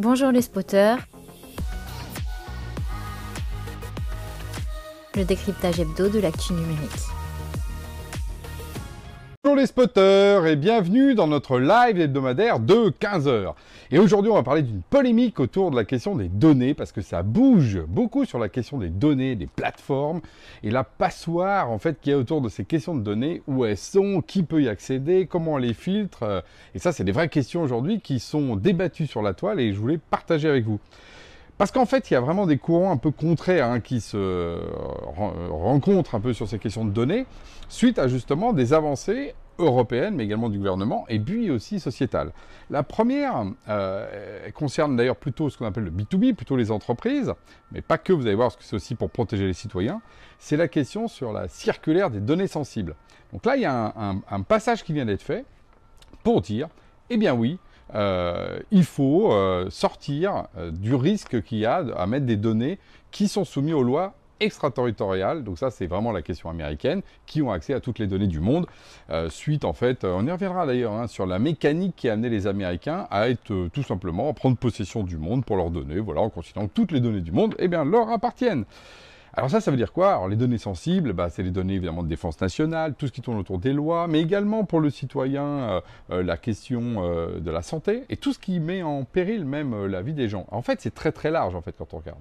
Bonjour les spotters. Le décryptage hebdo de l'actu numérique. Bonjour les spotters et bienvenue dans notre live hebdomadaire de 15h. Et aujourd'hui on va parler d'une polémique autour de la question des données parce que ça bouge beaucoup sur la question des données, des plateformes et la passoire en fait qui est autour de ces questions de données, où elles sont, qui peut y accéder, comment on les filtre. Et ça c'est des vraies questions aujourd'hui qui sont débattues sur la toile et je voulais partager avec vous. Parce qu'en fait, il y a vraiment des courants un peu contraires hein, qui se rencontrent un peu sur ces questions de données, suite à justement des avancées européennes, mais également du gouvernement, et puis aussi sociétales. La première euh, concerne d'ailleurs plutôt ce qu'on appelle le B2B, plutôt les entreprises, mais pas que, vous allez voir, parce que c'est aussi pour protéger les citoyens, c'est la question sur la circulaire des données sensibles. Donc là, il y a un passage qui vient d'être fait pour dire, eh bien oui, euh, il faut euh, sortir euh, du risque qu'il y a à mettre des données qui sont soumises aux lois extraterritoriales, donc ça c'est vraiment la question américaine, qui ont accès à toutes les données du monde, suite en fait, on y reviendra d'ailleurs, hein, sur la mécanique qui a amené les Américains à être tout simplement, à prendre possession du monde pour leurs données, voilà, en considérant que toutes les données du monde, eh bien, leur appartiennent. Alors ça, ça veut dire quoi? Alors les données sensibles, bah, c'est les données évidemment de défense nationale, tout ce qui tourne autour des lois, mais également pour le citoyen, euh, euh, la question euh, de la santé, et tout ce qui met en péril même la vie des gens. En fait, c'est très très large en fait quand on regarde.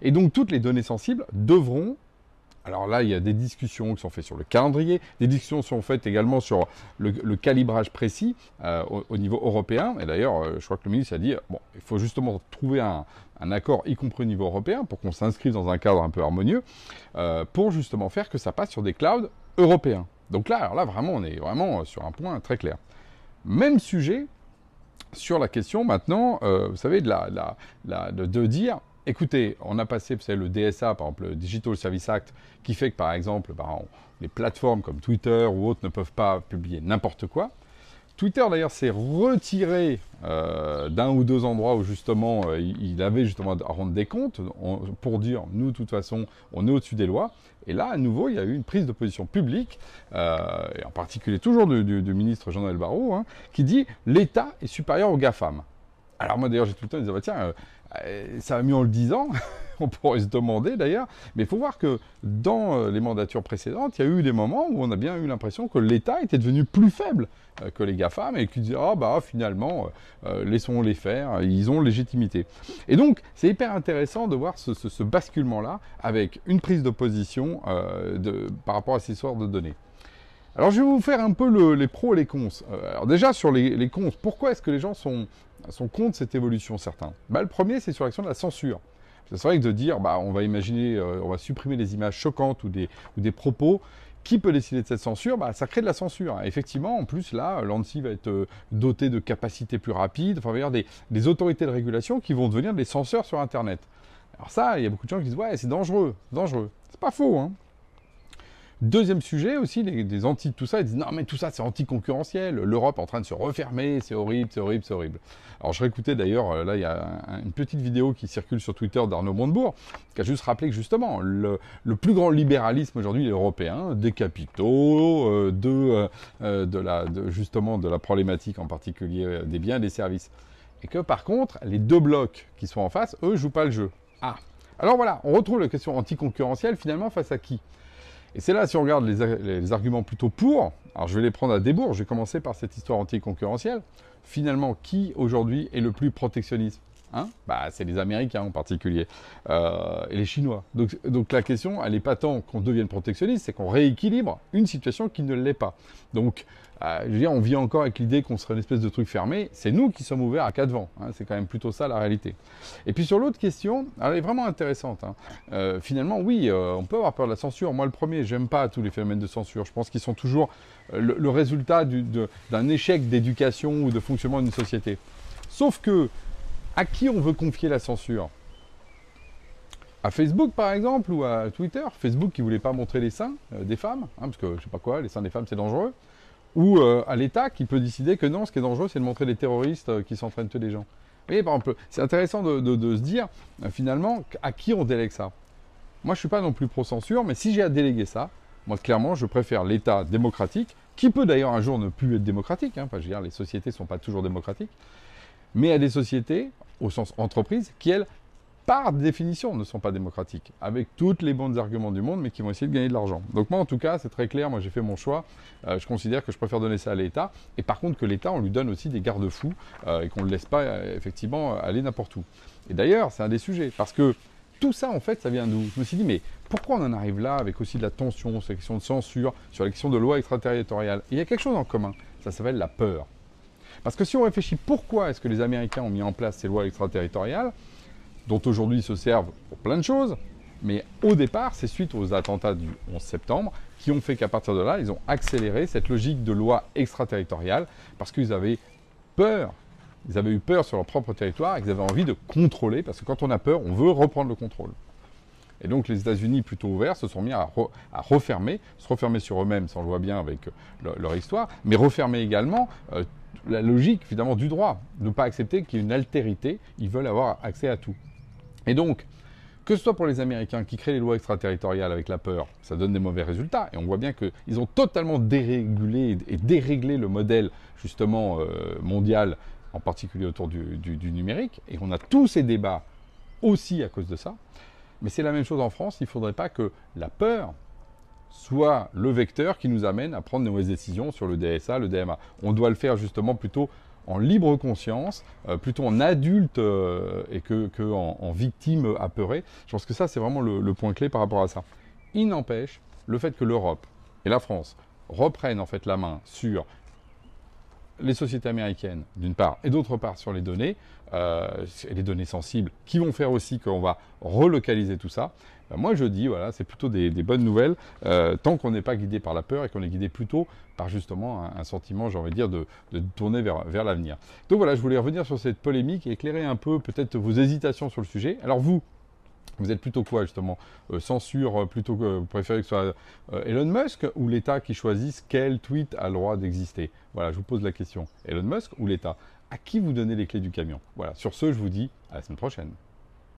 Et donc toutes les données sensibles devront alors là, il y a des discussions qui sont faites sur le calendrier, des discussions sont faites également sur le, calibrage précis au, niveau européen. Et d'ailleurs, je crois que le ministre a dit, il faut justement trouver un, accord, y compris au niveau européen, pour qu'on s'inscrive dans un cadre un peu harmonieux, euh, pour justement faire que ça passe sur des clouds européens. Donc là, là, vraiment, on est vraiment sur un point très clair. Même sujet sur la question maintenant, euh, vous savez, de, dire, écoutez, on a passé vous le DSA, par exemple, le Digital Service Act, qui fait que, par exemple, bah, les plateformes comme Twitter ou autres ne peuvent pas publier n'importe quoi. Twitter d'ailleurs s'est retiré euh, d'un ou deux endroits où justement euh, il avait justement à rendre des comptes pour dire nous de toute façon on est au-dessus des lois. Et là à nouveau il y a eu une prise de position publique, euh, et en particulier toujours du, ministre Jean-Noël Barrot, hein, qui dit l'État est supérieur aux GAFAM. Alors moi d'ailleurs j'ai tout le temps dit bah, tiens ça va mieux en le disant. on pourrait se demander d'ailleurs, mais il faut voir que dans euh, les mandatures précédentes, il y a eu des moments où on a bien eu l'impression que l'État était devenu plus faible euh, que les GAFAM et qu'ils disaient ah bah finalement euh, laissons-les faire, ils ont légitimité. Et donc c'est hyper intéressant de voir ce, basculement-là avec une prise de position par rapport à ces sortes de données. Alors je vais vous faire un peu les pros et les cons. alors déjà sur les, cons, pourquoi est-ce que les gens sont, sont contre cette évolution certains bah, Le premier c'est sur l'action de la censure. C'est vrai que de dire, bah, on va imaginer, euh, on va supprimer les images choquantes ou des, ou des propos, qui peut décider de cette censure? Bah, Ça crée de la censure. Effectivement, en plus, là, l'ANSI va être euh, doté de capacités plus rapides. Enfin, il va y des, des, autorités de régulation qui vont devenir des censeurs sur Internet. Alors ça, il y a beaucoup de gens qui disent, ouais, c'est dangereux, dangereux. C'est pas faux, hein. Deuxième sujet aussi, des anti tout ça, ils disent non mais tout ça c'est anticoncurrentiel, l'Europe est en train de se refermer, c'est horrible, c'est horrible, c'est horrible. Alors je réécoutais d'ailleurs, euh, là il y a une petite vidéo qui circule sur Twitter d'Arnaud Montebourg, qui a juste rappelé que justement le, plus grand libéralisme aujourd'hui européen, des capitaux, euh, de, euh, de, la, justement de la problématique en particulier des biens et des services. Et que par contre, les deux blocs qui sont en face, eux, jouent pas le jeu. Ah Alors voilà, on retrouve la question anticoncurrentielle finalement face à qui? Et c'est là, si on regarde les, arguments plutôt pour, alors je vais les prendre à débours, je vais commencer par cette histoire anticoncurrentielle. Finalement, qui aujourd'hui est le plus protectionniste? Hein bah, c'est les Américains en particulier, euh, et les Chinois. Donc, la question, elle n'est pas tant qu'on devienne protectionniste, c'est qu'on rééquilibre une situation qui ne l'est pas. Donc, euh, je veux dire, on vit encore avec l'idée qu'on serait une espèce de truc fermé. C'est nous qui sommes ouverts à quatre vents. Hein, c'est quand même plutôt ça la réalité. Et puis sur l'autre question, elle est vraiment intéressante. Hein. Euh, finalement, oui, on peut avoir peur de la censure. Moi, le premier, j'aime pas tous les phénomènes de censure. Je pense qu'ils sont toujours le résultat d'un échec d'éducation ou de fonctionnement d'une société. Sauf que à qui on veut confier la censure? À Facebook par exemple ou à Twitter? Facebook qui voulait pas montrer les seins euh, des femmes, hein, parce que je sais pas quoi, les seins des femmes c'est dangereux. Ou euh, à l'État qui peut décider que non, ce qui est dangereux c'est de montrer des terroristes euh, qui s'entraînent tuer des gens. Vous voyez, par exemple, c'est intéressant de, se dire finalement à qui on délègue ça? Moi je suis pas non plus pro-censure, mais si j'ai à déléguer ça, moi clairement je préfère l'État démocratique, qui peut d'ailleurs un jour ne plus être démocratique, enfin je veux dire les sociétés ne sont pas toujours démocratiques, mais à des sociétés au sens entreprise, qui elles, par définition, ne sont pas démocratiques, avec toutes les bons arguments du monde, mais qui vont essayer de gagner de l'argent. Donc moi, en tout cas, c'est très clair, moi j'ai fait mon choix, euh, je considère que je préfère donner ça à l'État, et par contre que l'État, on lui donne aussi des garde-fous, euh, et qu'on ne le laisse pas, euh, effectivement, aller n'importe où. Et d'ailleurs, c'est un des sujets, parce que tout ça, en fait, ça vient d'où? Je me suis dit, mais pourquoi on en arrive là, avec aussi de la tension sur la question de censure, sur la question de loi extraterritoriale? Il y a quelque chose en commun, ça s'appelle la peur. Parce que si on réfléchit pourquoi est-ce que les Américains ont mis en place ces lois extraterritoriales, dont aujourd'hui ils se servent pour plein de choses, mais au départ, c'est suite aux attentats du 11 septembre qui ont fait qu'à partir de là, ils ont accéléré cette logique de loi extraterritoriale parce qu'ils avaient peur. Ils avaient eu peur sur leur propre territoire et qu'ils avaient envie de contrôler parce que quand on a peur, on veut reprendre le contrôle. Et donc les États-Unis, plutôt ouverts, se sont mis à, refermer, se refermer sur eux-mêmes, ça on le voit bien avec euh, leur histoire, mais refermer également euh, la logique finalement du droit, ne pas accepter qu'il y ait une altérité, ils veulent avoir accès à tout. Et donc, que ce soit pour les Américains qui créent les lois extraterritoriales avec la peur, ça donne des mauvais résultats. Et on voit bien qu'ils ont totalement dérégulé et déréglé le modèle justement euh, mondial, en particulier autour du, du, numérique. Et on a tous ces débats aussi à cause de ça. Mais c'est la même chose en France. Il ne faudrait pas que la peur soit le vecteur qui nous amène à prendre de mauvaises décisions sur le DSA, le DMA. On doit le faire justement plutôt en libre conscience, euh, plutôt en adulte euh, et que, en, victime apeurée. Je pense que ça, c'est vraiment le, point clé par rapport à ça. Il n'empêche, le fait que l'Europe et la France reprennent en fait la main sur les sociétés américaines, d'une part, et d'autre part sur les données, euh, les données sensibles, qui vont faire aussi qu'on va relocaliser tout ça. Ben, moi, je dis, voilà, c'est plutôt des, bonnes nouvelles, euh, tant qu'on n'est pas guidé par la peur et qu'on est guidé plutôt par justement un, sentiment, j'ai envie de dire, de, tourner vers, vers l'avenir. Donc voilà, je voulais revenir sur cette polémique et éclairer un peu peut-être vos hésitations sur le sujet. Alors vous, vous êtes plutôt quoi justement? Euh, Censure, euh, plutôt que vous préférez que ce soit Elon Musk ou l'État qui choisisse quel tweet a le droit d'exister? Voilà, je vous pose la question. Elon Musk ou l'État? À qui vous donnez les clés du camion? Voilà, sur ce, je vous dis à la semaine prochaine.